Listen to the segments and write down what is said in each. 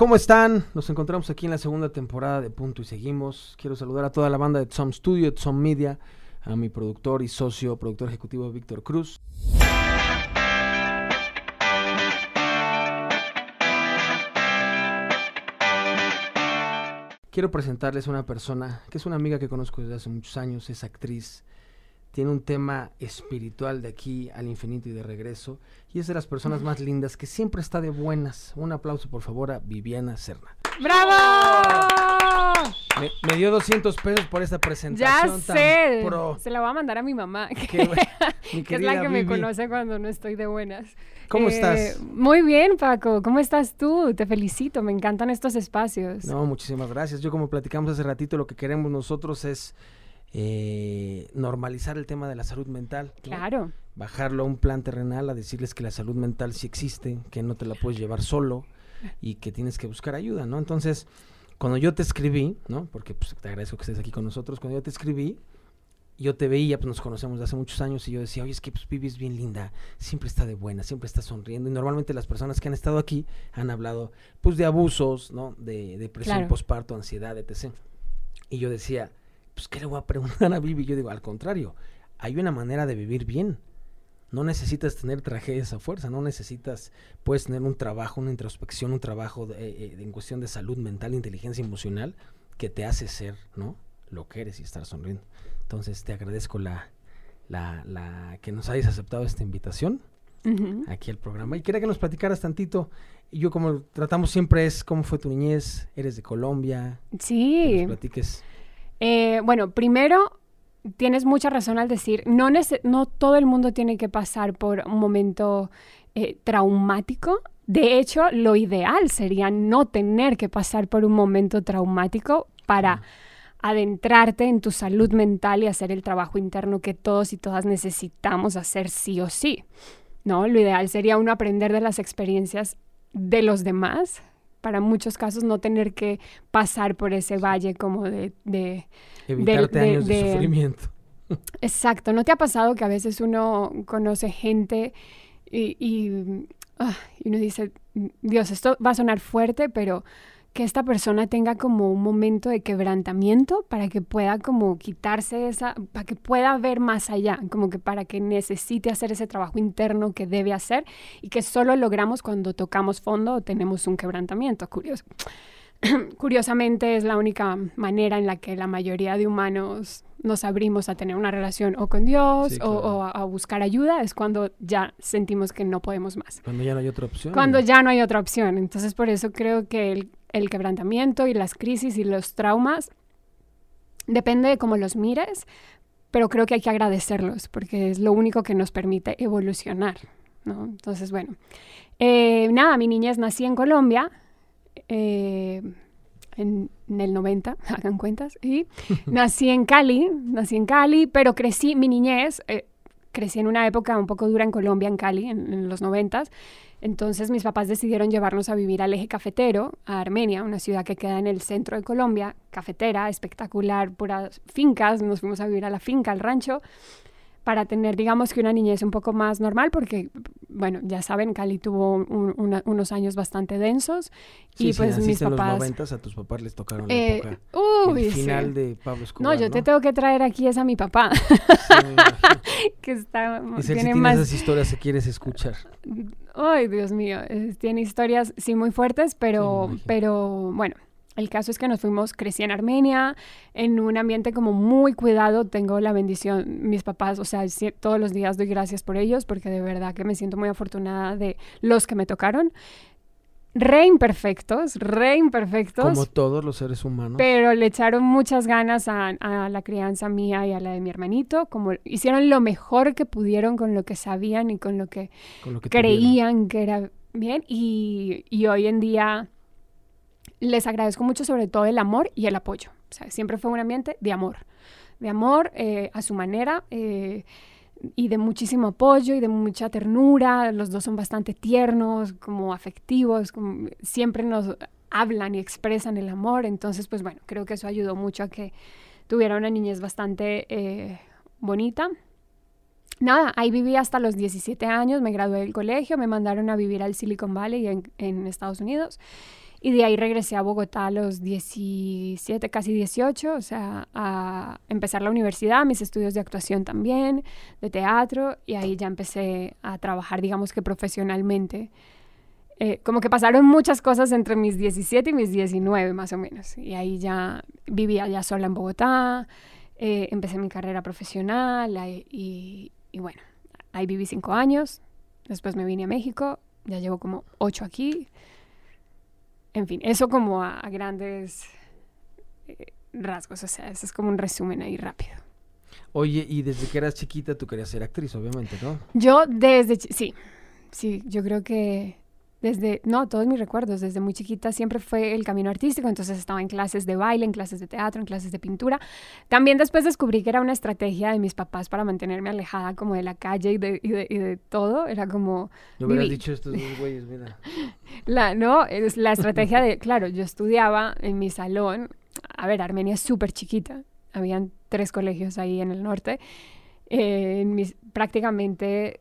¿cómo están? Nos encontramos aquí en la segunda temporada de Punto y Seguimos. Quiero saludar a toda la banda de Tom Studio, Tom Media, a mi productor y socio, productor ejecutivo Víctor Cruz. Quiero presentarles a una persona que es una amiga que conozco desde hace muchos años, es actriz, tiene un tema espiritual de aquí al infinito y de regreso, y es de las personas más lindas que siempre está de buenas. Un aplauso por favor a Viviana Serna. ¡Bravo! Me, dio 200 pesos por esta presentación. Ya sé. Se la voy a mandar a mi mamá, que, es la que me conoce cuando no estoy de buenas. ¿Cómo eh, estás? Muy bien, Paco. ¿Cómo estás tú? Te felicito. Me encantan estos espacios. No, muchísimas gracias. Yo como platicamos hace ratito, lo que queremos nosotros es eh, normalizar el tema de la salud mental. Claro. Bajarlo a un plan terrenal, a decirles que la salud mental sí existe, que no te la puedes llevar solo y que tienes que buscar ayuda, ¿no? Entonces, cuando yo te escribí, ¿no? Porque pues, te agradezco que estés aquí con nosotros, cuando yo te escribí, yo te veía, pues nos conocemos de hace muchos años y yo decía, oye, es que pues Vivi es bien linda, siempre está de buena, siempre está sonriendo. Y normalmente las personas que han estado aquí han hablado, pues, de abusos, ¿no? De depresión, posparto, ansiedad, etc. Y yo decía, pues, ¿qué le voy a preguntar a Vivi? Yo digo, al contrario, hay una manera de vivir bien. No necesitas tener tragedias a fuerza, no necesitas, puedes tener un trabajo, una introspección, un trabajo de, eh, en cuestión de salud mental, inteligencia emocional, que te hace ser, ¿no? Lo que eres y estar sonriendo. Entonces te agradezco la, la, la que nos hayas aceptado esta invitación aquí al programa. Y quería que nos platicaras tantito. Y yo como tratamos siempre es cómo fue tu niñez, eres de Colombia. Sí. Que nos platiques. Eh, bueno, primero tienes mucha razón al decir, no, no todo el mundo tiene que pasar por un momento eh, traumático. De hecho, lo ideal sería no tener que pasar por un momento traumático para adentrarte en tu salud mental y hacer el trabajo interno que todos y todas necesitamos hacer sí o sí. ¿No? Lo ideal sería uno aprender de las experiencias de los demás, para muchos casos no tener que pasar por ese valle como de Evitarte años de, sufrimiento. Exacto. ¿No te ha pasado que a veces uno conoce gente y, ah, y, uno dice, Dios, esto va a sonar fuerte, pero que esta persona tenga como un momento de quebrantamiento para que pueda como quitarse esa, para que pueda ver más allá, como que para que necesite hacer ese trabajo interno que debe hacer y que solo logramos cuando tocamos fondo o tenemos un quebrantamiento. Curioso. curiosamente es la única manera en la que la mayoría de humanos nos abrimos a tener una relación o con Dios o, a, buscar ayuda, es cuando ya sentimos que no podemos más. Cuando ya no hay otra opción. Cuando ya no hay otra opción. Entonces por eso creo que el, el quebrantamiento y las crisis y los traumas, depende de cómo los mires, pero creo que hay que agradecerlos porque es lo único que nos permite evolucionar. ¿no? Entonces, bueno, eh, nada, mi niñez nací en Colombia, eh, en, el 90, hagan cuentas, y nací en Cali, nací en Cali, pero crecí, mi niñez, eh, crecí en una época un poco dura en Colombia, en Cali, en, los 90. Entonces mis papás decidieron llevarnos a vivir al eje cafetero, a Armenia, una ciudad que queda en el centro de Colombia, cafetera, espectacular, puras fincas, nos fuimos a vivir a la finca, al rancho para tener, digamos que una niñez un poco más normal, porque, bueno, ya saben, Cali tuvo unos años bastante densos y pues mis papás... En los 90 a tus papás les tocaron la eh, época, el final de Pablo Escobar, No, yo te tengo que traer aquí es a mi papá, que está... Y si tiene más... esas historias si quieres escuchar. Ay, Dios mío, tiene historias, sí, muy fuertes, pero, pero bueno el caso es que nos fuimos, crecí en Armenia, en un ambiente como muy cuidado, tengo la bendición, mis papás, o sea, todos los días doy gracias por ellos, porque de verdad que me siento muy afortunada de los que me tocaron. Re imperfectos, re imperfectos. Como todos los seres humanos. Pero le echaron muchas ganas a, la crianza mía y a la de mi hermanito, como hicieron lo mejor que pudieron con lo que sabían y con lo que, creían que era bien. Y, y hoy en día les agradezco mucho sobre todo el amor y el apoyo. O sea, siempre fue un ambiente de amor, de amor eh, a su manera eh, y de muchísimo apoyo y de mucha ternura. Los dos son bastante tiernos, como afectivos, como siempre nos hablan y expresan el amor. Entonces, pues bueno, creo que eso ayudó mucho a que tuviera una niñez bastante eh, bonita. Nada, ahí viví hasta los 17 años, me gradué del colegio, me mandaron a vivir al Silicon Valley en, en Estados Unidos. Y de ahí regresé a Bogotá a los 17, casi 18, o sea, a empezar la universidad, mis estudios de actuación también, de teatro, y ahí ya empecé a trabajar, digamos que profesionalmente. Eh, como que pasaron muchas cosas entre mis 17 y mis 19 más o menos. Y ahí ya vivía ya sola en Bogotá, eh, empecé mi carrera profesional y, y, bueno, ahí viví cinco años, después me vine a México, ya llevo como ocho aquí en fin, eso como a, grandes eh, rasgos, o sea, eso es como un resumen ahí rápido. Oye, y desde que eras chiquita tú querías ser actriz, obviamente, ¿no? Yo desde, sí, sí, yo creo que desde, no, todos mis recuerdos, desde muy chiquita siempre fue el camino artístico, entonces estaba en clases de baile, en clases de teatro, en clases de pintura. También después descubrí que era una estrategia de mis papás para mantenerme alejada como de la calle y de, y de, todo, era como... No hubieras dicho estos dos güeyes, mira. La, no, es la estrategia de, claro, yo estudiaba en mi salón, a ver, Armenia es súper chiquita, habían tres colegios ahí en el norte, eh, mis, prácticamente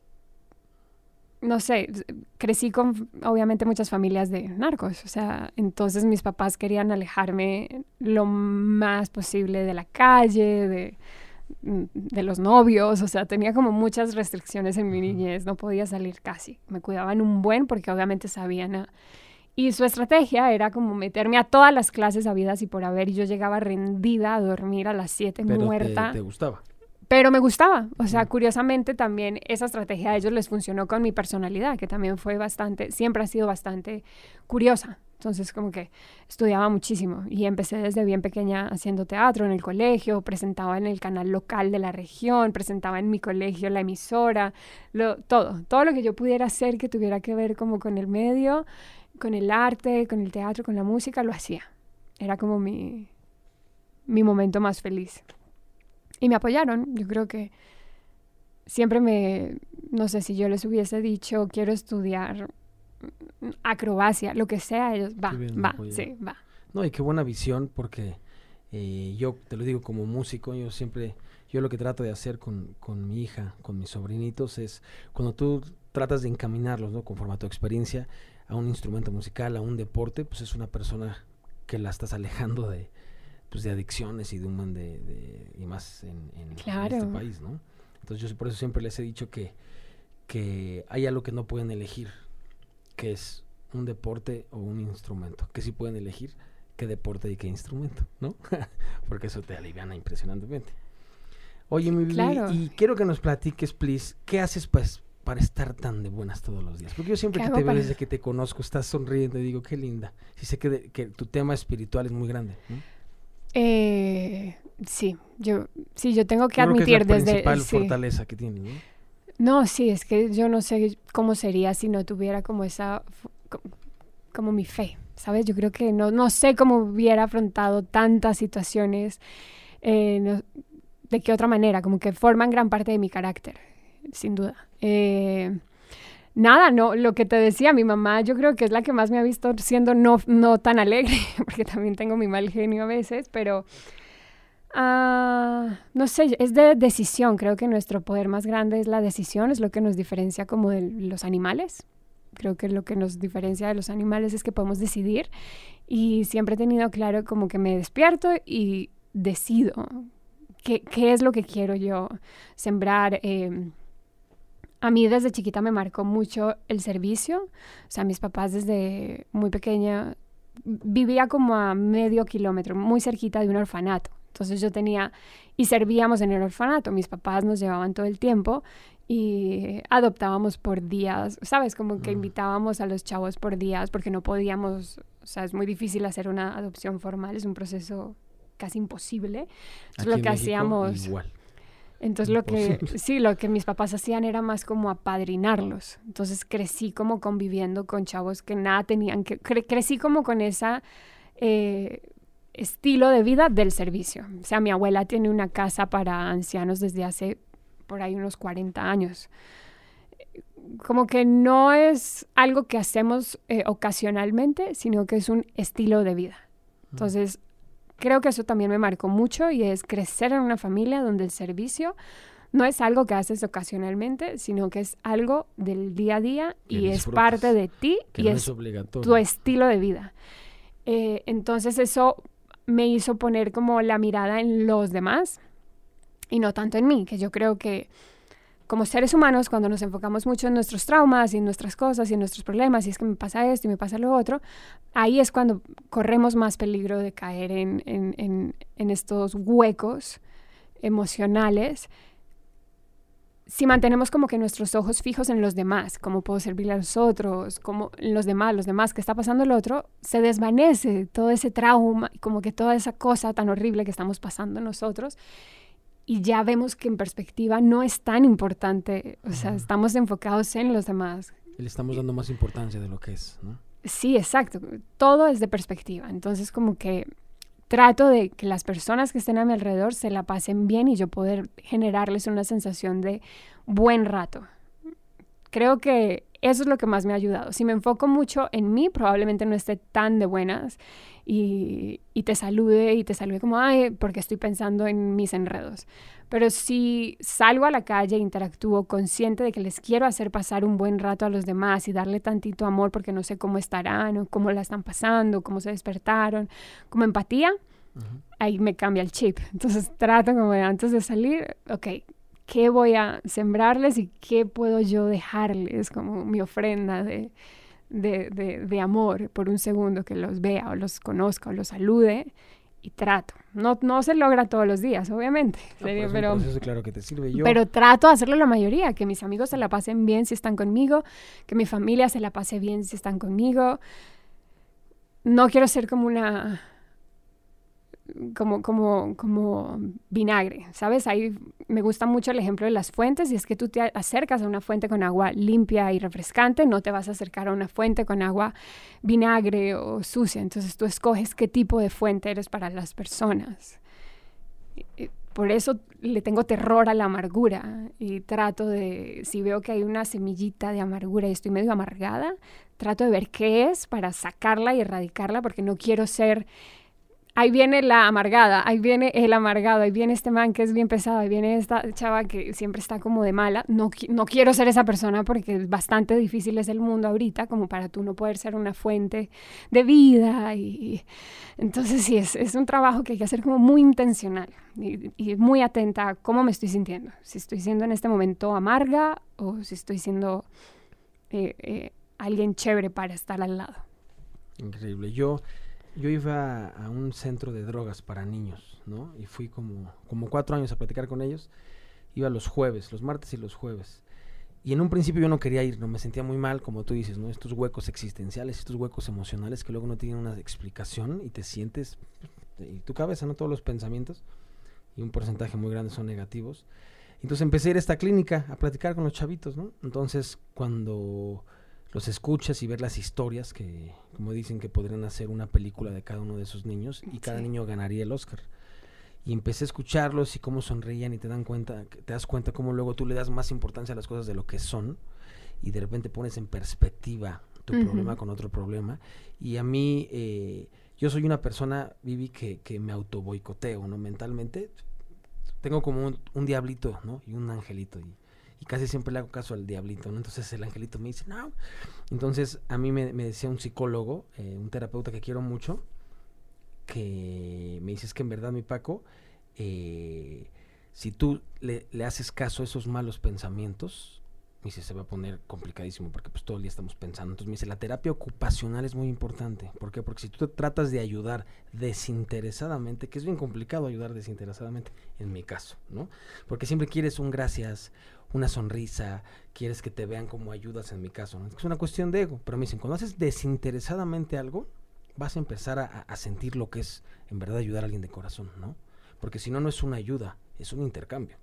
no sé, crecí con obviamente muchas familias de narcos, o sea, entonces mis papás querían alejarme lo más posible de la calle, de, mm, de los novios, o sea, tenía como muchas restricciones en mi niñez, no podía salir casi, me cuidaban un buen porque obviamente sabían Y su estrategia era como meterme a todas las clases habidas y por haber, y yo llegaba rendida a dormir a las 7 muerta. Te, te gustaba? Pero me gustaba, o sea, curiosamente también esa estrategia a ellos les funcionó con mi personalidad, que también fue bastante, siempre ha sido bastante curiosa. Entonces como que estudiaba muchísimo y empecé desde bien pequeña haciendo teatro en el colegio, presentaba en el canal local de la región, presentaba en mi colegio la emisora, lo, todo, todo lo que yo pudiera hacer que tuviera que ver como con el medio, con el arte, con el teatro, con la música, lo hacía. Era como mi, mi momento más feliz. Y me apoyaron. Yo creo que siempre me, no sé si yo les hubiese dicho, quiero estudiar acrobacia, lo que sea, ellos, va, va, sí, va. No, y qué buena visión, porque eh, yo te lo digo como músico, yo siempre, yo lo que trato de hacer con, con mi hija, con mis sobrinitos, es cuando tú tratas de encaminarlos, ¿no? Conforme a tu experiencia, a un instrumento musical, a un deporte, pues es una persona que la estás alejando de, pues, de adicciones y de un de, y más en, este país, ¿no? Entonces yo por eso siempre les he dicho que, que hay algo que no pueden elegir, que es un deporte o un instrumento, que sí pueden elegir qué deporte y qué instrumento, ¿no? Porque eso te aliviana impresionantemente. Oye, mi vida, y quiero que nos platiques, please, ¿qué haces pues, para estar tan de buenas todos los días? Porque yo siempre que te veo desde que te conozco, estás sonriendo y digo, qué linda. Sí sé que, que tu tema espiritual es muy grande. ¿no? Eh, sí, yo, sí, yo tengo que admitir que es la principal fortaleza que tiene, ¿no? No, sí, es que yo no sé cómo sería si no tuviera como esa, como, mi fe, ¿sabes? Yo creo que no, no sé cómo hubiera afrontado tantas situaciones, eh, de qué otra manera, como que forman gran parte de mi carácter, sin duda. Eh, nada, no, lo que te decía, mi mamá yo creo que es la que más me ha visto siendo no, no tan alegre, porque también tengo mi mal genio a veces, pero uh, no sé, es de decisión, creo que nuestro poder más grande es la decisión, es lo que nos diferencia como de los animales. Creo que lo que nos diferencia de los animales es que podemos decidir y siempre he tenido claro como que me despierto y decido qué, qué es lo que quiero yo sembrar. Eh, a mí desde chiquita me marcó mucho el servicio. O sea, mis papás desde muy pequeña vivía como a medio kilómetro, muy cerquita de un orfanato. Entonces yo tenía y servíamos en el orfanato. Mis papás nos llevaban todo el tiempo y adoptábamos por días, ¿sabes? Como que mm. invitábamos a los chavos por días porque no podíamos, o sea, es muy difícil hacer una adopción formal, es un proceso casi imposible. Entonces lo que hacíamos... Igual. Entonces lo que, sí, lo que mis papás hacían era más como apadrinarlos. Entonces crecí como conviviendo con chavos que nada tenían que, crecí como con esa eh, estilo de vida del servicio. O sea, mi abuela tiene una casa para ancianos desde hace por ahí unos 40 años. Como que no es algo que hacemos eh, ocasionalmente, sino que es un estilo de vida. Entonces, creo que eso también me marcó mucho y es crecer en una familia donde el servicio no es algo que haces ocasionalmente, sino que es algo del día a día y es parte de ti y es, tu estilo de vida. Eh, entonces eso me hizo poner como la mirada en los demás y no tanto en mí, que yo creo que como seres humanos, cuando nos enfocamos mucho en nuestros traumas y en nuestras cosas y en nuestros problemas, y es que me pasa esto y me pasa lo otro, ahí es cuando corremos más peligro de caer en, estos huecos emocionales si mantenemos como que nuestros ojos fijos en los demás, cómo puedo servirle a los otros, como los demás, los demás, qué está pasando el otro, se desvanece todo ese trauma, como que toda esa cosa tan horrible que estamos pasando nosotros. Y ya vemos que en perspectiva no es tan importante, o sea, estamos enfocados en los demás. Le estamos dando más importancia de lo que es, ¿no? Sí, exacto. Todo es de perspectiva. Entonces, como que trato de que las personas que estén a mi alrededor se la pasen bien y yo poder generarles una sensación de buen rato. Creo que eso es lo que más me ha ayudado. Si me enfoco mucho en mí, probablemente no esté tan de buenas y, y te salude y te salude como, ay, porque estoy pensando en mis enredos. Pero si salgo a la calle interactúo consciente de que les quiero hacer pasar un buen rato a los demás y darle tantito amor porque no sé cómo estarán o cómo la están pasando, cómo se despertaron, como empatía, ahí me cambia el chip. Entonces trato como antes de salir, ok, ¿qué voy a sembrarles y qué puedo yo dejarles como mi ofrenda de, de, de, de amor por un segundo que los vea o los conozca o los salude? y trato. No, no se logra todos los días, obviamente. pero, claro que te sirve yo. pero trato de hacerlo la mayoría, que mis amigos se la pasen bien si están conmigo, que mi familia se la pase bien si están conmigo. No quiero ser como una como, como, como vinagre, ¿sabes? Ahí me gusta mucho el ejemplo de las fuentes y es que tú te acercas a una fuente con agua limpia y refrescante, no te vas a acercar a una fuente con agua vinagre o sucia, entonces tú escoges qué tipo de fuente eres para las personas. Por eso le tengo terror a la amargura y trato de, si veo que hay una semillita de amargura y estoy medio amargada, trato de ver qué es para sacarla y erradicarla porque no quiero ser ahí viene la amargada, ahí viene el amargado, ahí viene este man que es bien pesado, ahí viene esta chava que siempre está como de mala. No, no quiero ser esa persona porque es bastante difícil es el mundo ahorita como para tú no poder ser una fuente de vida. Y, entonces sí, es, es, un trabajo que hay que hacer como muy intencional y, muy atenta a cómo me estoy sintiendo. Si estoy siendo en este momento amarga o si estoy siendo eh, eh, alguien chévere para estar al lado. Increíble. Yo yo iba a un centro de drogas para niños, ¿no? Y fui como, como cuatro años a platicar con ellos. Iba los jueves, los martes y los jueves. Y en un principio yo no quería ir, no me sentía muy mal, como tú dices, ¿no? Estos huecos existenciales, estos huecos emocionales que luego no tienen una explicación y te sientes, y tu cabeza, ¿no? Todos los pensamientos, y un porcentaje muy grande son negativos. Entonces empecé a ir a esta clínica a platicar con los chavitos, ¿no? Entonces cuando los escuchas y ver las historias que, como dicen, que podrían hacer una película de cada uno de esos niños y cada niño ganaría el Oscar. Y empecé a escucharlos y cómo sonreían y te dan cuenta, te das cuenta cómo luego tú le das más importancia a las cosas de lo que son y de repente pones en perspectiva tu problema con otro problema. Y a mí, eh, yo soy una persona, Vivi, que, que me auto boicoteo, ¿no? Mentalmente tengo como un, un diablito, ¿no? Y un angelito. Y, y casi siempre le hago caso al diablito, ¿no? Entonces el angelito me dice, no. Entonces a mí me, decía un psicólogo, eh, un terapeuta que quiero mucho, que me dice, es que en verdad mi Paco, eh, si tú le, le, haces caso a esos malos pensamientos, me dice, se va a poner complicadísimo porque pues todo el día estamos pensando. Entonces me dice, la terapia ocupacional es muy importante. ¿Por qué? Porque si tú tratas de ayudar desinteresadamente, que es bien complicado ayudar desinteresadamente, en mi caso, ¿no? Porque siempre quieres un gracias, una sonrisa, quieres que te vean como ayudas en mi caso. Es una cuestión de ego, pero me dicen, cuando haces desinteresadamente algo, vas a empezar a, sentir lo que es en verdad ayudar a alguien de corazón, ¿no? Porque si no, no es una ayuda, es un intercambio.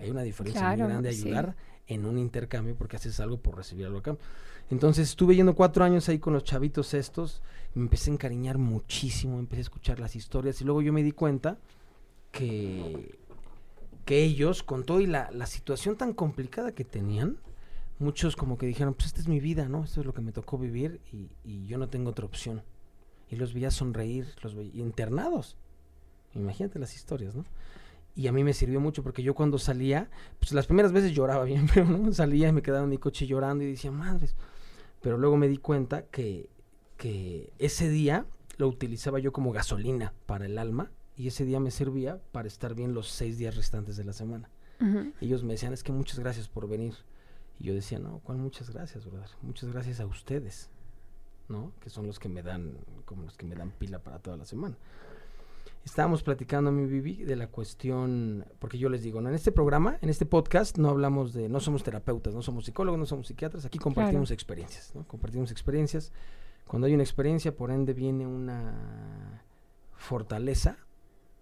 Hay una diferencia muy grande ayudar en un intercambio porque haces algo por recibir algo a cambio. Entonces estuve yendo cuatro años ahí con los chavitos estos, me empecé a encariñar muchísimo, empecé a escuchar las historias y luego yo me di cuenta que que ellos, con todo y la, la situación tan complicada que tenían, muchos como que dijeron, pues esta es mi vida, ¿no? Esto es lo que me tocó vivir y, y yo no tengo otra opción. Y los veía sonreír, los veía internados. Imagínate las historias, ¿no? Y a mí me sirvió mucho porque yo cuando salía, pues las primeras veces lloraba bien, pero no salía y me quedaba en mi coche llorando y decía, madres. Pero luego me di cuenta que, que ese día lo utilizaba yo como gasolina para el alma y ese día me servía para estar bien los seis días restantes de la semana. Ellos me decían, es que muchas gracias por venir. Y yo decía, no, ¿cuál muchas gracias, brother? Muchas gracias a ustedes, ¿no? Que son los que me dan, como los que me dan pila para toda la semana. Estábamos platicando, mi Vivi, de la cuestión, porque yo les digo, ¿no? en este programa, en este podcast, no hablamos de, no somos terapeutas, no somos psicólogos, no somos psiquiatras, aquí compartimos experiencias, ¿no? Compartimos experiencias. Cuando hay una experiencia, por ende, viene una fortaleza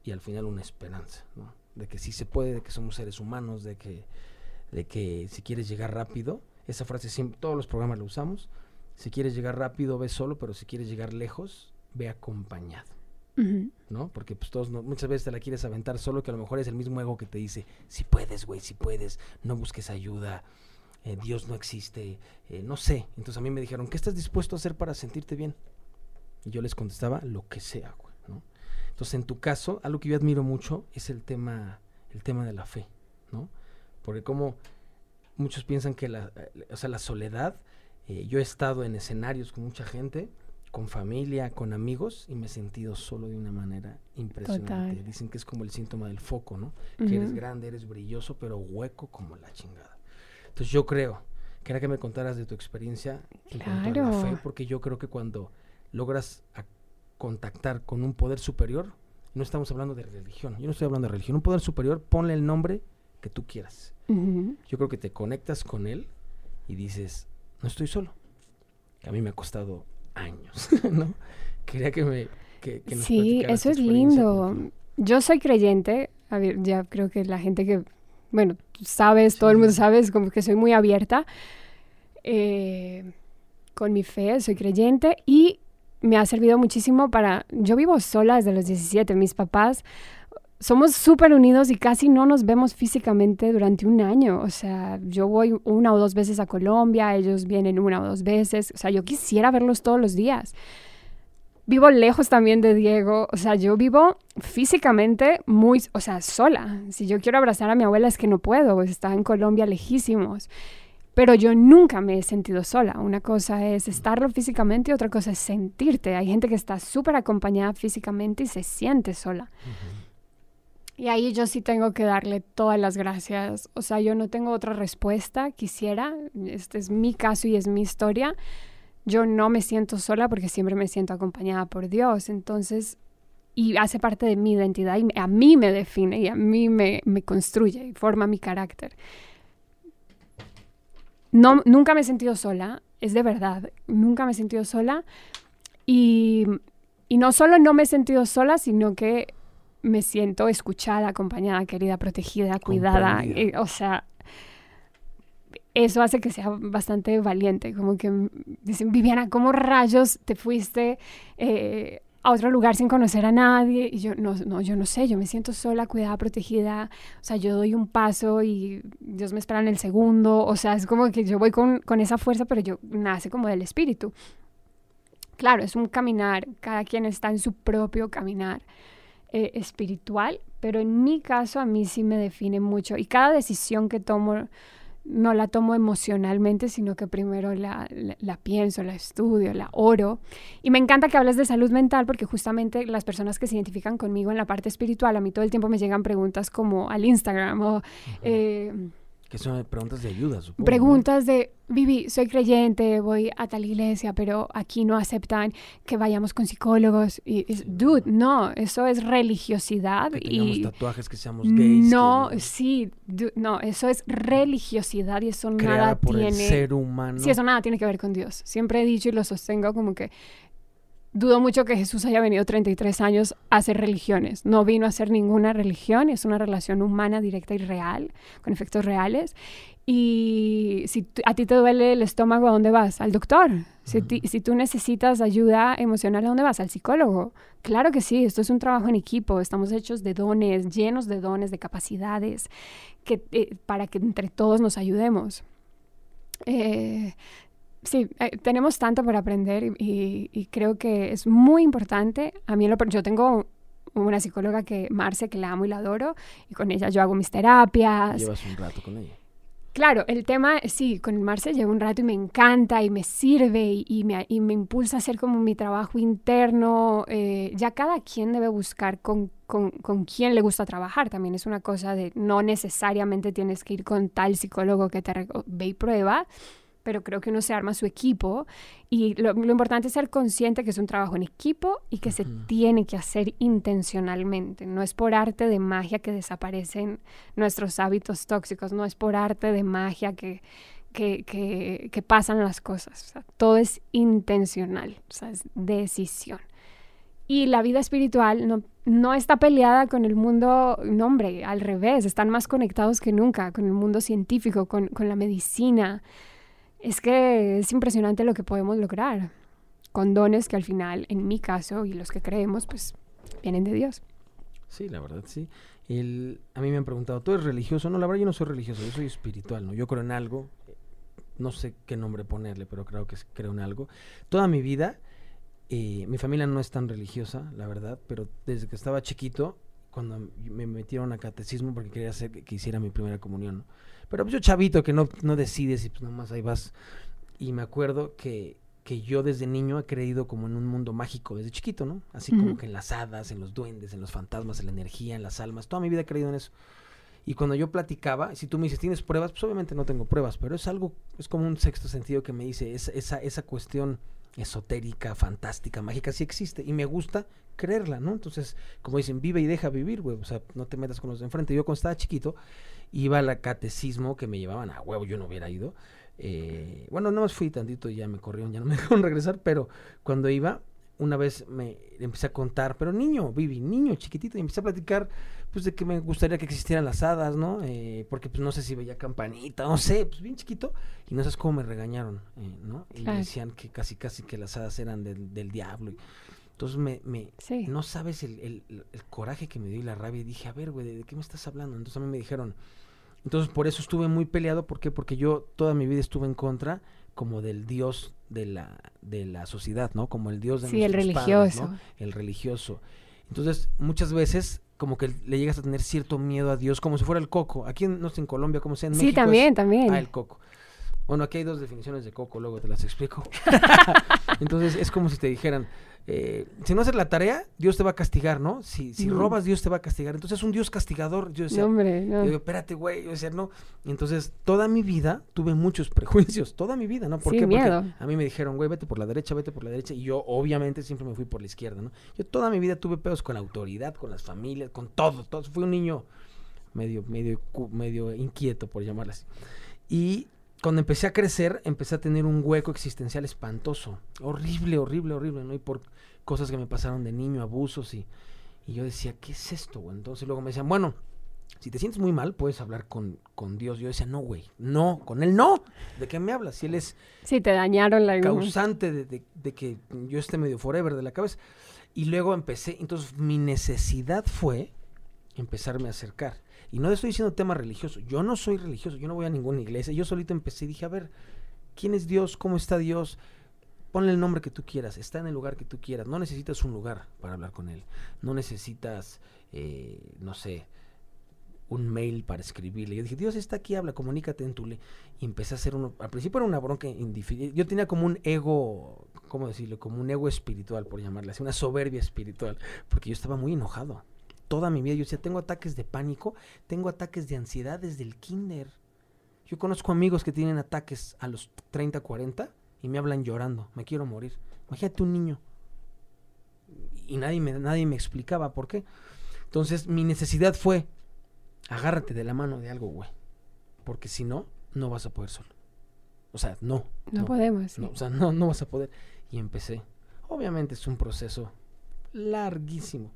y al final una esperanza, ¿no? De que sí se puede, de que somos seres humanos, de que, de que si quieres llegar rápido, esa frase siempre, todos los programas la usamos, si quieres llegar rápido, ve solo, pero si quieres llegar lejos, ve acompañado. ¿No? Porque pues todos no- muchas veces te la quieres aventar solo, que a lo mejor es el mismo ego que te dice, si puedes, güey, si puedes, no busques ayuda, eh, Dios no existe, eh, no sé. Entonces a mí me dijeron, ¿qué estás dispuesto a hacer para sentirte bien? Y yo les contestaba, lo que sea, güey, ¿no? Entonces en tu caso, algo que yo admiro mucho es el tema, el tema de la fe, ¿no? Porque como muchos piensan que la, eh, o sea, la soledad, yo he estado en escenarios con mucha gente, con familia, con amigos, y me he sentido solo de una manera impresionante. Total. Dicen que es como el síntoma del foco, ¿no? Que eres grande, eres brilloso, pero hueco como la chingada. Entonces yo creo, quería que me contaras de tu experiencia en cuanto a la fe, Claro. porque yo creo que cuando logras contactar con un poder superior, no estamos hablando de religión, yo no estoy hablando de religión, un poder superior, ponle el nombre que tú quieras. Yo creo que te conectas con él y dices, no estoy solo. Que a mí me ha costado años, ¿no? Quería que me... Que, que nos Sí, eso es lindo. Yo soy creyente. A ver, ya creo que la gente que, bueno, sabes, todo el Sí, mundo sí. sabe, es como que soy muy abierta eh, con mi fe, soy creyente y me ha servido muchísimo para... Yo vivo sola desde los 17, mis papás somos súper unidos y casi no nos vemos físicamente durante un año. O sea, yo voy una o dos veces a Colombia, ellos vienen una o dos veces. O sea, yo quisiera verlos todos los días. Vivo lejos también de Diego. O sea, yo vivo físicamente muy, o sea, sola. Si yo quiero abrazar a mi abuela es que no puedo, pues está en Colombia lejísimos. Pero yo nunca me he sentido sola. Una cosa es estarlo físicamente y otra cosa es sentirte. Hay gente que está súper acompañada físicamente y se siente sola. Y ahí yo sí tengo que darle todas las gracias. O sea, yo no tengo otra respuesta. Quisiera, este es mi caso y es mi historia. Yo no me siento sola porque siempre me siento acompañada por Dios. Entonces, y hace parte de mi identidad y a mí me define y a mí me, me construye y forma mi carácter. No, nunca me he sentido sola, es de verdad. Nunca me he sentido sola. Y, y no solo no me he sentido sola, sino que me siento escuchada, acompañada, querida, protegida, cuidada. Eh, o sea, eso hace que sea bastante valiente. Como que dicen, Viviana, ¿cómo rayos te fuiste eh, a otro lugar sin conocer a nadie? Y yo, no, no, yo no sé, yo me siento sola, cuidada, protegida. O sea, yo doy un paso y Dios me espera en el segundo. O sea, es como que yo voy con, con esa fuerza, pero yo nace como del espíritu. Claro, es un caminar, cada quien está en su propio caminar eh, espiritual, pero en mi caso a mí sí me define mucho y cada decisión que tomo no la tomo emocionalmente, sino que primero la, la, la, pienso, la estudio, la oro. Y me encanta que hables de salud mental porque justamente las personas que se identifican conmigo en la parte espiritual, a mí todo el tiempo me llegan preguntas como al Instagram o... Uh -huh. eh, que son preguntas de ayuda, supongo. Preguntas de, Vivi, soy creyente, voy a tal iglesia, pero aquí no aceptan que vayamos con psicólogos. Y, sí. dude, no, eso es religiosidad. Que y tatuajes, que seamos gays. No, que, sí, dude, no, eso es religiosidad y eso nada por tiene... el ser humano. Sí, eso nada tiene que ver con Dios. Siempre he dicho y lo sostengo como que dudo mucho que Jesús haya venido 33 años a hacer religiones. No vino a hacer ninguna religión, es una relación humana, directa y real, con efectos reales. Y si a ti te duele el estómago, ¿a dónde vas? Al doctor. Si, ti, si, tú necesitas ayuda emocional, ¿a dónde vas? Al psicólogo. Claro que sí, esto es un trabajo en equipo, estamos hechos de dones, llenos de dones, de capacidades, que, eh, para que entre todos nos ayudemos. Eh, sí, eh, tenemos tanto por aprender y, y, y, creo que es muy importante. A mí, lo, yo tengo una psicóloga que, Marce, que la amo y la adoro, y con ella yo hago mis terapias. Llevas un rato con ella. Claro, el tema, sí, con Marce llevo un rato y me encanta y me sirve y, me, impulsa a hacer como mi trabajo interno. Eh, ya cada quien debe buscar con, con, con, quién le gusta trabajar. También es una cosa de no necesariamente tienes que ir con tal psicólogo que te ve y prueba pero creo que uno se arma su equipo y lo, importante es ser consciente que es un trabajo en equipo y que se tiene que hacer intencionalmente. No es por arte de magia que desaparecen nuestros hábitos tóxicos, no es por arte de magia que, que, que, pasan las cosas. todo es intencional, o sea, es decisión. Y la vida espiritual no, no está peleada con el mundo, no hombre, al revés, están más conectados que nunca con el mundo científico, con, con la medicina, es que es impresionante lo que podemos lograr con dones que al final, en mi caso y los que creemos, pues vienen de Dios. Sí, la verdad, sí. El, a mí me han preguntado, ¿tú eres religioso? No, la verdad yo no soy religioso, yo soy espiritual, ¿no? Yo creo en algo, no sé qué nombre ponerle, pero creo que creo en algo. Toda mi vida, eh, mi familia no es tan religiosa, la verdad, pero desde que estaba chiquito, cuando me metieron a catecismo porque quería hacer que, hiciera mi primera comunión, ¿no? Pero pues yo chavito que no, no decides y pues nomás ahí vas. Y me acuerdo que, que yo desde niño he creído como en un mundo mágico desde chiquito, ¿no? Así como que en las hadas, en los duendes, en los fantasmas, en la energía, en las almas. Toda mi vida he creído en eso. Y cuando yo platicaba, si tú me dices, ¿tienes pruebas? Pues obviamente no tengo pruebas, pero es algo, es como un sexto sentido que me dice, esa, esa, esa cuestión esotérica, fantástica, mágica, sí existe. Y me gusta creerla, ¿no? Entonces, como dicen, vive y deja vivir, güey. O sea, no te metas con los de enfrente. Yo cuando estaba chiquito, iba al catecismo que me llevaban a huevo, yo no hubiera ido. Eh, bueno, no más fui tantito y ya me corrieron, ya no me dejaron regresar, pero cuando iba, una vez me empecé a contar, pero niño, Vivi, niño, chiquitito, y empecé a platicar, pues de que me gustaría que existieran las hadas, ¿no? Eh, porque pues no sé si veía campanita, no sé, pues bien chiquito, y no sabes cómo me regañaron, eh, ¿no? Y me decían que casi, casi que las hadas eran del, del diablo. Y, entonces me, me no sabes el, el, el, coraje que me dio y la rabia, y dije, a ver, güey, ¿de qué me estás hablando? Entonces a mí me dijeron, entonces por eso estuve muy peleado, ¿por qué? Porque yo toda mi vida estuve en contra como del dios de la, de la sociedad, ¿no? Como el dios de sí, el religioso. El religioso. Entonces, muchas veces como que le llegas a tener cierto miedo a Dios, como si fuera el coco. Aquí no sé, en Colombia, como sea en México. Sí, también, también. Ah, el coco. Bueno, aquí hay dos definiciones de coco, luego te las explico. Entonces, es como si te dijeran, eh, si no haces la tarea, Dios te va a castigar, ¿no? Si, si robas, Dios te va a castigar. Entonces es un Dios castigador. Yo decía, no, hombre, no. Yo digo, espérate, güey. Yo decía, no. Y entonces toda mi vida tuve muchos prejuicios, toda mi vida, ¿no? ¿Por qué? Porque a mí me dijeron, güey, vete por la derecha, vete por la derecha. Y yo, obviamente, siempre me fui por la izquierda, ¿no? Yo toda mi vida tuve pedos con la autoridad, con las familias, con todo. todo. Fui un niño medio, medio, medio inquieto, por llamarlo así. Y cuando empecé a crecer, empecé a tener un hueco existencial espantoso. Horrible, horrible, horrible, ¿no? Y por cosas que me pasaron de niño, abusos y, y yo decía, ¿qué es esto? Güey? Entonces luego me decían, bueno, si te sientes muy mal, puedes hablar con, con Dios. Yo decía, no, güey, no, con él no. ¿De qué me hablas? Si él es... Sí, te dañaron la... Causante de, de, que yo esté medio forever de la cabeza. Y luego empecé, entonces mi necesidad fue empezarme a acercar. Y no estoy diciendo tema religioso, yo no soy religioso, yo no voy a ninguna iglesia. Yo solito empecé y dije, a ver, ¿quién es Dios? ¿Cómo está Dios? ponle el nombre que tú quieras, está en el lugar que tú quieras, no necesitas un lugar para hablar con él, no necesitas, eh, no sé, un mail para escribirle. Yo dije, Dios está aquí, habla, comunícate en tu le. Y empecé a hacer uno, al principio era una bronca indiferente, yo tenía como un ego, ¿cómo decirlo? Como un ego espiritual, por llamarle así, una soberbia espiritual, porque yo estaba muy enojado. Toda mi vida yo decía, tengo ataques de pánico, tengo ataques de ansiedad desde el kinder. Yo conozco amigos que tienen ataques a los 30, 40 y me hablan llorando, me quiero morir. Imagínate un niño. Y nadie me, nadie me explicaba por qué. Entonces mi necesidad fue, agárrate de la mano de algo, güey. Porque si no, no vas a poder solo. O sea, no. No, podemos. o sea, no, no vas a poder. Y empecé. Obviamente es un proceso larguísimo.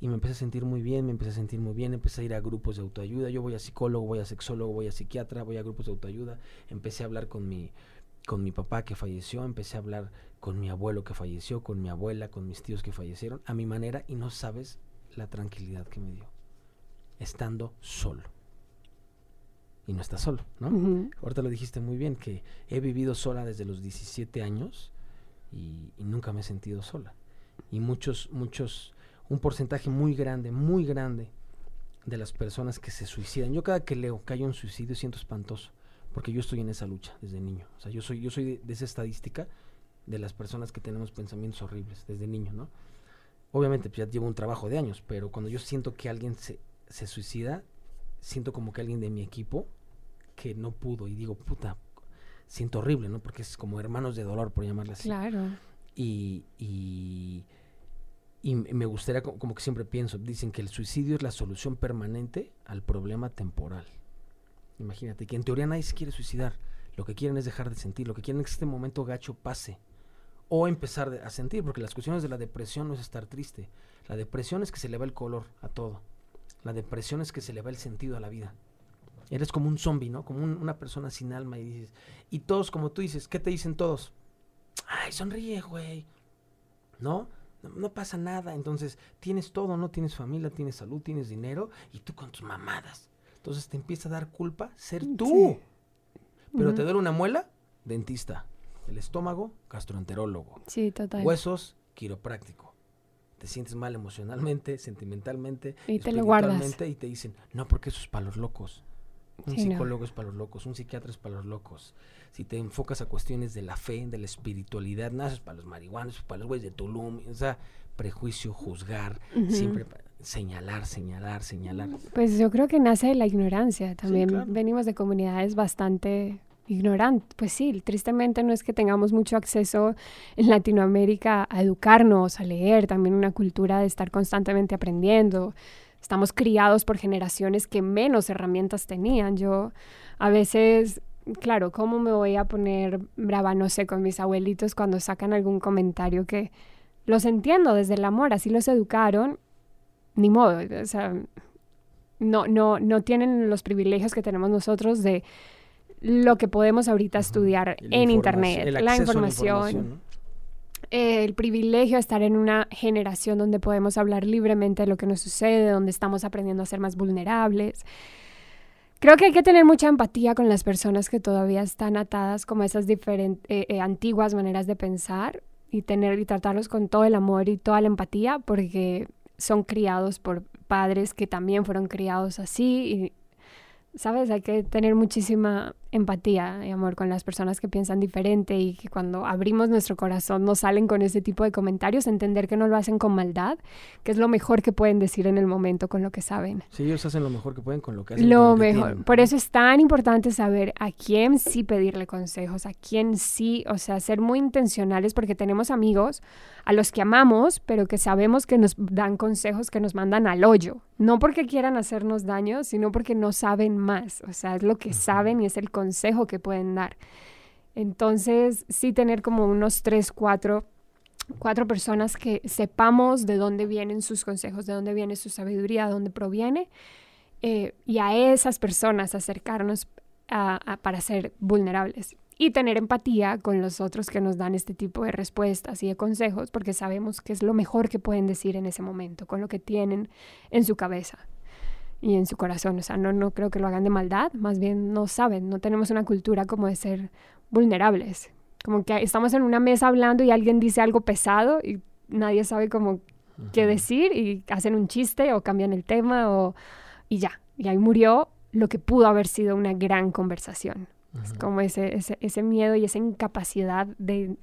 Y me empecé a sentir muy bien, me empecé a sentir muy bien, empecé a ir a grupos de autoayuda. Yo voy a psicólogo, voy a sexólogo, voy a psiquiatra, voy a grupos de autoayuda. Empecé a hablar con mi, con mi papá que falleció, empecé a hablar con mi abuelo que falleció, con mi abuela, con mis tíos que fallecieron, a mi manera, y no sabes la tranquilidad que me dio, estando solo. Y no está solo, ¿no? Ahorita lo dijiste muy bien, que he vivido sola desde los 17 años y, y nunca me he sentido sola. Y muchos, muchos, un porcentaje muy grande, muy grande de las personas que se suicidan. Yo cada que leo que hay un suicidio siento espantoso porque yo estoy en esa lucha desde niño. O sea, yo soy, yo soy de, de esa estadística de las personas que tenemos pensamientos horribles desde niño, ¿no? Obviamente, pues ya llevo un trabajo de años, pero cuando yo siento que alguien se, se suicida, siento como que alguien de mi equipo que no pudo y digo, puta, siento horrible, ¿no? Porque es como hermanos de dolor, por llamarle así. Claro. Y, y, y me gustaría, co- como que siempre pienso, dicen que el suicidio es la solución permanente al problema temporal. Imagínate, que en teoría nadie se quiere suicidar. Lo que quieren es dejar de sentir, lo que quieren es que este momento gacho pase. O empezar a sentir, porque las cuestiones de la depresión no es estar triste. La depresión es que se le va el color a todo. La depresión es que se le va el sentido a la vida. Eres como un zombie, ¿no? Como un- una persona sin alma y dices... Y todos, como tú dices, ¿qué te dicen todos? Ay, sonríe, güey. ¿No? No, pasa nada. Entonces, tienes todo, ¿no? Tienes familia, tienes salud, tienes dinero y tú con tus mamadas. Entonces te empieza a dar culpa ser tú. Sí. Pero te duele una muela, dentista. El estómago, gastroenterólogo. Sí, total. Huesos, quiropráctico. Te sientes mal emocionalmente, sentimentalmente, Y te lo guardas. y te dicen, no, porque eso es para los locos. Un Sí, no. psicólogo es para los locos, un psiquiatra es para los locos. Si te enfocas a cuestiones de la fe, de la espiritualidad, eso es para los marihuanos, para los güeyes de Tulum. O sea, prejuicio, juzgar, siempre señalar, señalar, señalar. Pues yo creo que nace de la ignorancia. También claro. venimos de comunidades bastante ignorantes. Pues sí, tristemente no es que tengamos mucho acceso en Latinoamérica a educarnos, a leer, también una cultura de estar constantemente aprendiendo. Estamos criados por generaciones que menos herramientas tenían. Yo a veces, claro, ¿cómo me voy a poner brava, no sé, con mis abuelitos cuando sacan algún comentario que los entiendo desde el amor, así los educaron ni modo, o sea, no, no, no tienen los privilegios que tenemos nosotros de lo que podemos ahorita estudiar La en internet, la información, ¿no? Eh, el privilegio de estar en una generación donde podemos hablar libremente de lo que nos sucede, donde estamos aprendiendo a ser más vulnerables. Creo que hay que tener mucha empatía con las personas que todavía están atadas como esas diferentes, antiguas maneras de pensar y tener y tratarlos con todo el amor y toda la empatía porque son criados por padres que también fueron criados así y sabes hay que tener muchísima empatía y amor con las personas que piensan diferente y que cuando abrimos nuestro corazón nos salen con ese tipo de comentarios entender que no lo hacen con maldad que es lo mejor que pueden decir en el momento con lo que saben Sí, ellos hacen lo mejor que pueden con lo que hacen. lo que mejor. tienen. Por eso es tan importante saber a quién sí pedirle consejos, a quién sí, o sea, ser muy intencionales porque tenemos amigos a los que amamos, pero que sabemos que nos dan consejos que nos mandan al hoyo. No porque quieran hacernos daño, sino porque no saben más. O sea, es lo que saben y es el consejo que pueden dar. Entonces, sí tener como unos tres, cuatro cuatro personas que sepamos de dónde vienen sus consejos, de dónde viene su sabiduría, de dónde proviene, eh, y a esas personas acercarnos para ser vulnerables y tener empatía con los otros que nos dan este tipo de respuestas y de consejos, porque sabemos que es lo mejor que pueden decir en ese momento, con lo que tienen en su cabeza y en su corazón. O sea, no, no creo que lo hagan de maldad, más bien no saben, no tenemos una cultura como de ser vulnerables. Como que estamos en una mesa hablando y alguien dice algo pesado y nadie sabe cómo qué decir y hacen un chiste o cambian el tema o y ya. Y ahí murió lo que pudo haber sido una gran conversación. Es Ujú. como ese, ese, ese miedo y esa incapacidad de,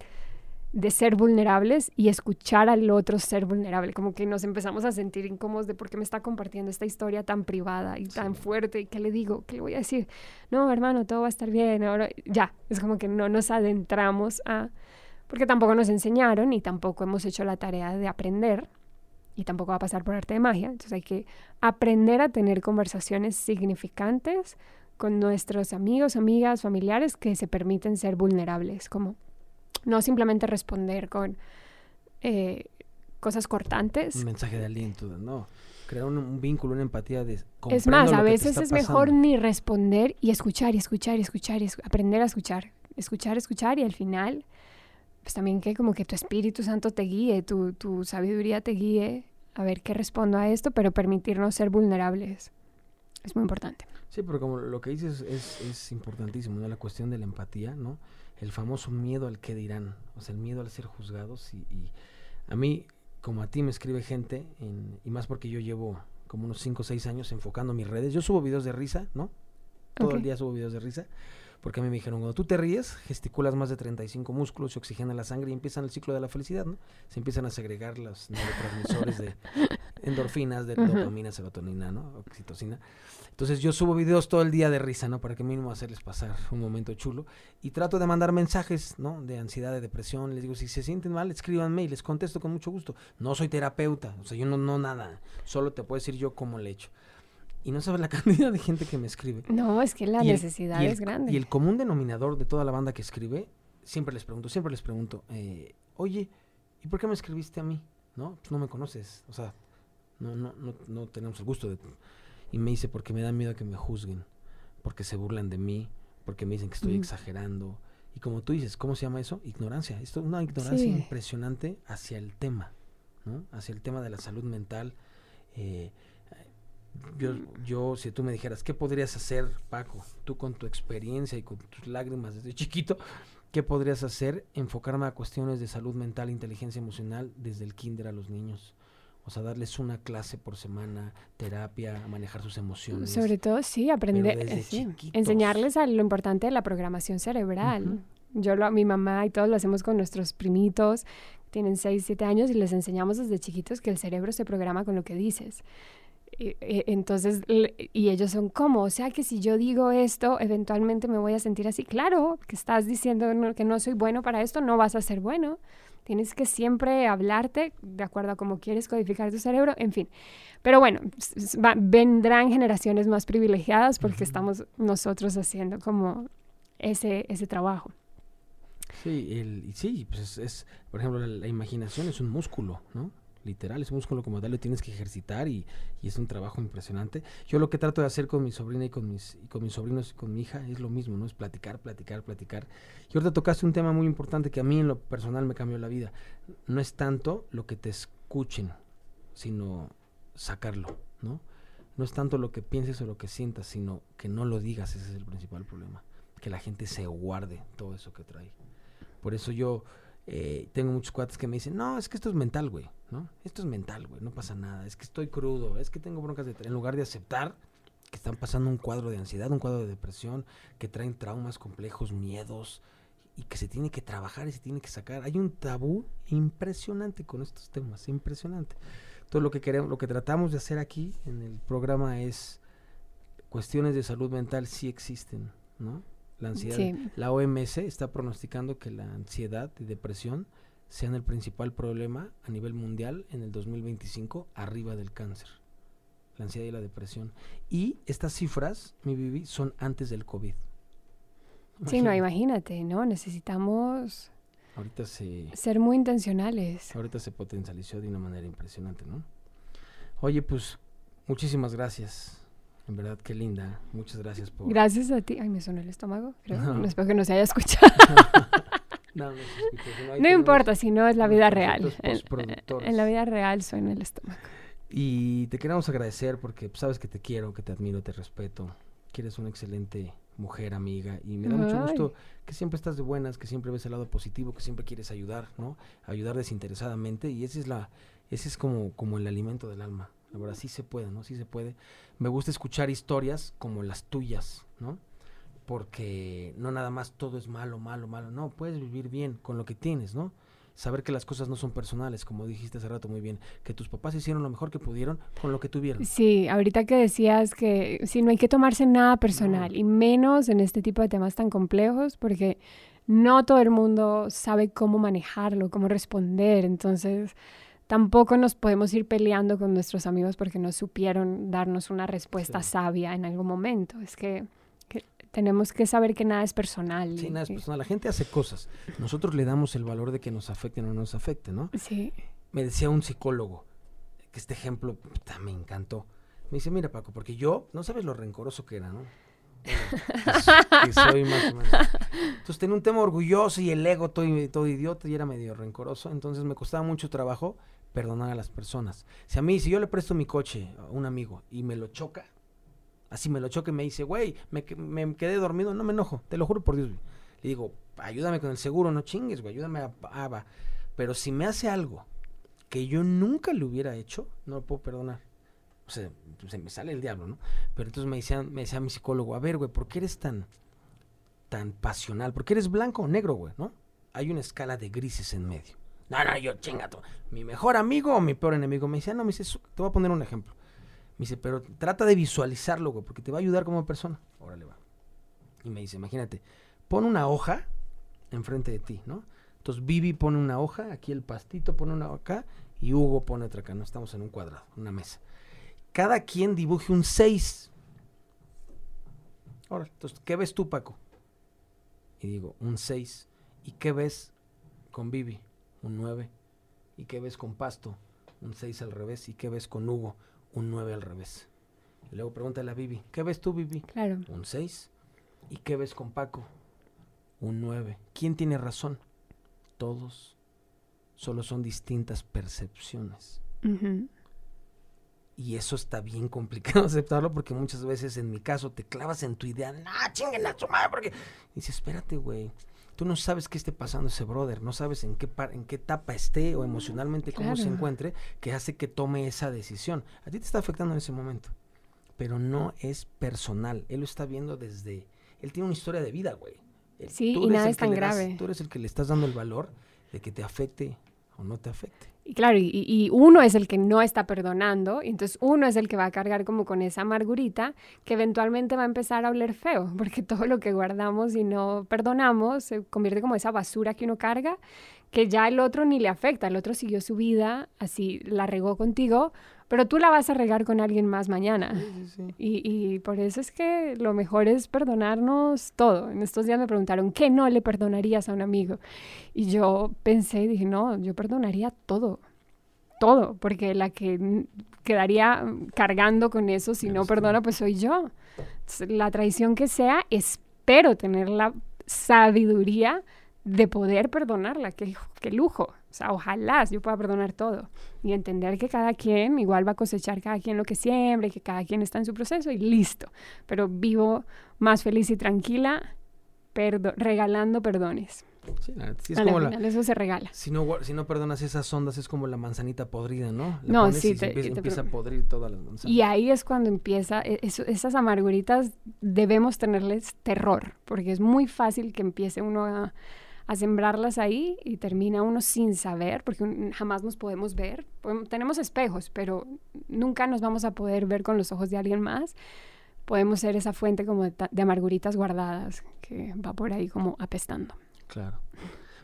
de ser vulnerables y escuchar al otro ser vulnerable. Como que nos empezamos a sentir incómodos de por qué me está compartiendo esta historia tan privada y tan fuerte. ¿Y qué le digo? ¿Qué le voy a decir? No, hermano, todo va a estar bien. Ahora, ya, es como que no nos adentramos a... Porque tampoco nos enseñaron y tampoco hemos hecho la tarea de aprender y tampoco va a pasar por arte de magia. Entonces hay que aprender a tener conversaciones significantes con nuestros amigos, amigas, familiares que se permiten ser vulnerables, como no simplemente responder con eh, cosas cortantes. Un mensaje de aliento, no. Crear un, un vínculo, una empatía de. Es más, a veces es mejor ni responder y escuchar y escuchar y escuchar y aprender a escuchar. Escuchar, escuchar y al final, pues también que como que tu Espíritu Santo te guíe, tu, tu sabiduría te guíe a ver qué respondo a esto, pero permitirnos ser vulnerables. Es muy importante. Sí, pero como lo que dices es, es importantísimo, ¿no? La cuestión de la empatía, ¿no? El famoso miedo al que dirán, o sea, el miedo al ser juzgados y, y a mí, como a ti me escribe gente, en- y más porque yo llevo como unos 5 o 6 años enfocando mis redes, yo subo videos de risa, ¿no? Todo el día subo videos de risa, Porque a mí me dijeron, cuando tú te ríes, gesticulas más de 35 músculos, se oxigena la sangre y empiezan el ciclo de la felicidad, ¿no? Se empiezan a segregar los neurotransmisores de endorfinas, de dopamina, serotonina, ¿no? Oxitocina. Entonces yo subo videos todo el día de risa, ¿no? Para que mínimo hacerles pasar un momento chulo. Y trato de mandar mensajes, ¿no? De ansiedad, de depresión. Les digo, si se sienten mal, escríbanme y les contesto con mucho gusto. No soy terapeuta, o sea, yo no, no nada. Solo te puedo decir yo cómo le echo. Y no sabes la cantidad de gente que me escribe. No, es que la necesidad es grande. Y el común denominador de toda la banda que escribe, siempre les pregunto, siempre les pregunto, eh, oye, ¿y por qué me escribiste a mí? ¿No? Pues no me conoces, o sea, no, no, no, no tenemos el gusto de y me dice, porque me da miedo que me juzguen, porque se burlan de mí, porque me dicen que estoy exagerando. Y como tú dices, ¿cómo se llama eso? Ignorancia. Esto es una ignorancia impresionante hacia el tema, ¿no? Hacia el tema de la salud mental. Eh, yo, yo, si tú me dijeras, ¿qué podrías hacer, Paco? Tú con tu experiencia y con tus lágrimas desde chiquito, ¿qué podrías hacer? Enfocarme a cuestiones de salud mental, inteligencia emocional, desde el kinder a los niños. O sea, darles una clase por semana, terapia, a manejar sus emociones. Sobre todo, sí, aprender, eh, enseñarles a lo importante de la programación cerebral. Yo, lo, mi mamá y todos lo hacemos con nuestros primitos, tienen 6, 7 años y les enseñamos desde chiquitos que el cerebro se programa con lo que dices. Y, entonces, y ellos son como, o sea que si yo digo esto, eventualmente me voy a sentir así. Claro, que estás diciendo que no soy bueno para esto, no vas a ser bueno. Tienes que siempre hablarte de acuerdo a cómo quieres codificar tu cerebro, en fin. Pero bueno, vendrán generaciones más privilegiadas porque estamos nosotros haciendo como ese, ese trabajo. Sí, el, sí pues es, por ejemplo, la imaginación es un músculo, ¿no? Literal, es músculo como tal, lo tienes que ejercitar y, es un trabajo impresionante. Yo lo que trato de hacer con mi sobrina y con mis, y con mis sobrinos y con mi hija es lo mismo, ¿no? Es platicar, platicar, platicar. Y ahorita tocaste un tema muy importante que a mí en lo personal me cambió la vida. No es tanto lo que te escuchen, sino sacarlo, ¿no? No es tanto lo que pienses o lo que sientas, sino que no lo digas, ese es el principal problema. Que la gente se guarde todo eso que trae. Por eso yo eh, tengo muchos cuates que me dicen, no, es que esto es mental, güey, ¿no? Esto es mental, güey, no pasa nada, es que estoy crudo, es que tengo broncas de... En lugar de aceptar que están pasando un cuadro de ansiedad, un cuadro de depresión, que traen traumas complejos, miedos, y que se tiene que trabajar y se tiene que sacar. Hay un tabú impresionante con estos temas, impresionante. Todo lo que queremos, lo que tratamos de hacer aquí en el programa es cuestiones de salud mental sí existen, ¿no? La ansiedad. La OMS está pronosticando que la ansiedad y depresión sean el principal problema a nivel mundial en el 2025 arriba del cáncer. La ansiedad y la depresión. Y estas cifras, mi Vivi, son antes del COVID. Sí, no, imagínate, ¿no? Necesitamos ahorita ser muy intencionales. Ahorita se potencializó de una manera impresionante, ¿no? Oye, pues muchísimas gracias en verdad, qué linda. Muchas gracias por... Gracias a ti. Ay, me sonó el estómago, creo. No. Espero que no se haya escuchado. no, no, se no, importa, si no es la vida real. En, en, la vida real suena el estómago. Y te queremos agradecer porque sabes que te quiero, que te admiro, te respeto, que eres una excelente mujer, amiga, y me da mucho gusto que siempre estás de buenas, que siempre ves el lado positivo, que siempre quieres ayudar, ¿no? Ayudar desinteresadamente y ese es la ese es como como el alimento del alma. La verdad, sí se puede, ¿no? Sí se puede. Me gusta escuchar historias como las tuyas, ¿no? Porque no nada más todo es malo, malo, malo. No, puedes vivir bien con lo que tienes, ¿no? Saber que las cosas no son personales, como dijiste hace rato muy bien, que tus papás hicieron lo mejor que pudieron con lo que tuvieron. Sí, ahorita que decías que sí, no hay que tomarse nada personal, y menos en este tipo de temas tan complejos, porque no todo el mundo sabe cómo manejarlo, cómo responder. Entonces, tampoco nos podemos ir peleando con nuestros amigos porque no supieron darnos una respuesta sabia en algún momento. Es que, tenemos que saber que nada es personal. Sí, nada es personal. La gente hace cosas. Nosotros le damos el valor de que nos afecten o no nos afecten, ¿no? Sí. Me decía un psicólogo que este ejemplo me encantó. Me dice, mira Paco, porque yo, no sabes lo rencoroso que era, ¿no? que, soy más o menos. Entonces tenía un tema orgulloso y el ego todo, todo idiota y era medio rencoroso. Entonces me costaba mucho trabajo perdonar a las personas. Si a mí, si yo le presto mi coche a un amigo y me lo choca, así me lo choca y me dice, güey, me, quedé dormido, no me enojo, te lo juro por Dios. Le digo, ayúdame con el seguro, no chingues, güey, ayúdame a... Pero si me hace algo que yo nunca le hubiera hecho, no lo puedo perdonar. O sea, se me sale el diablo, ¿no? Pero entonces me decía, me decía mi psicólogo, a ver, güey, ¿por qué eres tan tan pasional, porque eres blanco o negro, güey, ¿no? Hay una escala de grises en medio. No, no, yo chingato. Mi mejor amigo o mi peor enemigo. Me dice, ah, no, me dice, te voy a poner un ejemplo. Me dice, pero trata de visualizarlo, güey, porque te va a ayudar como persona. Órale, va. Y me dice, imagínate, pon una hoja enfrente de ti, ¿no? Entonces Vivi pone una hoja, aquí el pastito pone una acá y Hugo pone otra acá, no estamos en un cuadrado, una mesa. Cada quien dibuje un 6. Ahora, entonces, ¿qué ves tú, Paco? Y digo, un 6. ¿Y qué ves con Vivi? Un 9. ¿Y qué ves con Pasto? Un 6 al revés. ¿Y qué ves con Hugo? Un 9 al revés. Y luego pregúntale a Vivi, ¿qué ves tú, Vivi? Claro. Un 6. ¿Y qué ves con Paco? Un 9. ¿Quién tiene razón? Todos. Solo son distintas percepciones. Y eso está bien complicado aceptarlo porque muchas veces en mi caso te clavas en tu idea, no, chinguen a su madre, porque... Y dices, espérate, güey, tú no sabes qué esté pasando ese brother, no sabes en qué, en qué etapa esté o emocionalmente cómo se encuentre, que hace que tome esa decisión. A ti te está afectando en ese momento, pero no es personal, él lo está viendo desde... Él tiene una historia de vida, güey. Sí, y nada es tan grave. tú eres el que le estás dando el valor de que te afecte o no te afecte. Y claro, y, uno es el que no está perdonando, y entonces uno es el que va a cargar como con esa amargurita que eventualmente va a empezar a oler feo, porque todo lo que guardamos y no perdonamos se convierte como esa basura que uno carga, que ya el otro ni le afecta, el otro siguió su vida, así la regó contigo, pero tú la vas a regar con alguien más mañana. Y, y, por eso es que lo mejor es perdonarnos todo. En estos días me preguntaron, ¿qué no le perdonarías a un amigo? Y yo pensé y dije, no, yo perdonaría todo. Todo, porque la que quedaría cargando con eso si no perdona, pues soy yo. la traición que sea, espero tener la sabiduría de poder perdonarla. Qué, qué lujo. O sea, ojalá yo pueda perdonar todo y entender que cada quien igual va a cosechar cada quien lo que siembre, que cada quien está en su proceso y listo. Pero vivo más feliz y tranquila regalando perdones. Sí, es como la, eso se regala. Si no, si no perdonas esas ondas, es como la manzanita podrida, ¿no? no, sí. te, empieza, a podrir todas las manzanas. Y ahí es cuando empieza, e, esas amarguritas debemos tenerles terror, porque es muy fácil que empiece uno a a sembrarlas ahí y termina uno sin saber, porque jamás nos podemos ver. tenemos espejos, pero nunca nos vamos a poder ver con los ojos de alguien más. Podemos ser esa fuente como de, amarguritas guardadas que va por ahí como apestando. Claro.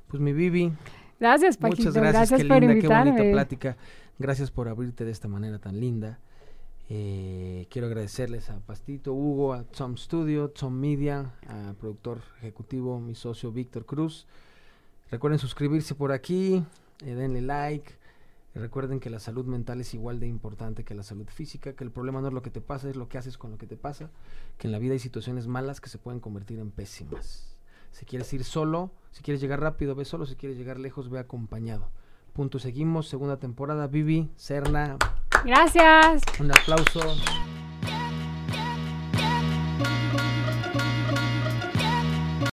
Pues mi Bibi. Gracias, Paquito. Muchas gracias, por invitarme. Qué bonita plática. Gracias por abrirte de esta manera tan linda. Eh, quiero agradecerles a Pastito, Hugo, a Tom Studio, Tom Media, a productor ejecutivo, mi socio Víctor Cruz. Recuerden suscribirse por aquí, eh, denle like. recuerden que la salud mental es igual de importante que la salud física, que el problema no es lo que te pasa, es lo que haces con lo que te pasa, que en la vida hay situaciones malas que se pueden convertir en pésimas. Si quieres ir solo, si quieres llegar rápido, ve solo, si quieres llegar lejos, ve acompañado. Punto, seguimos, segunda temporada, Vivi, Serna, Gracias. Un aplauso.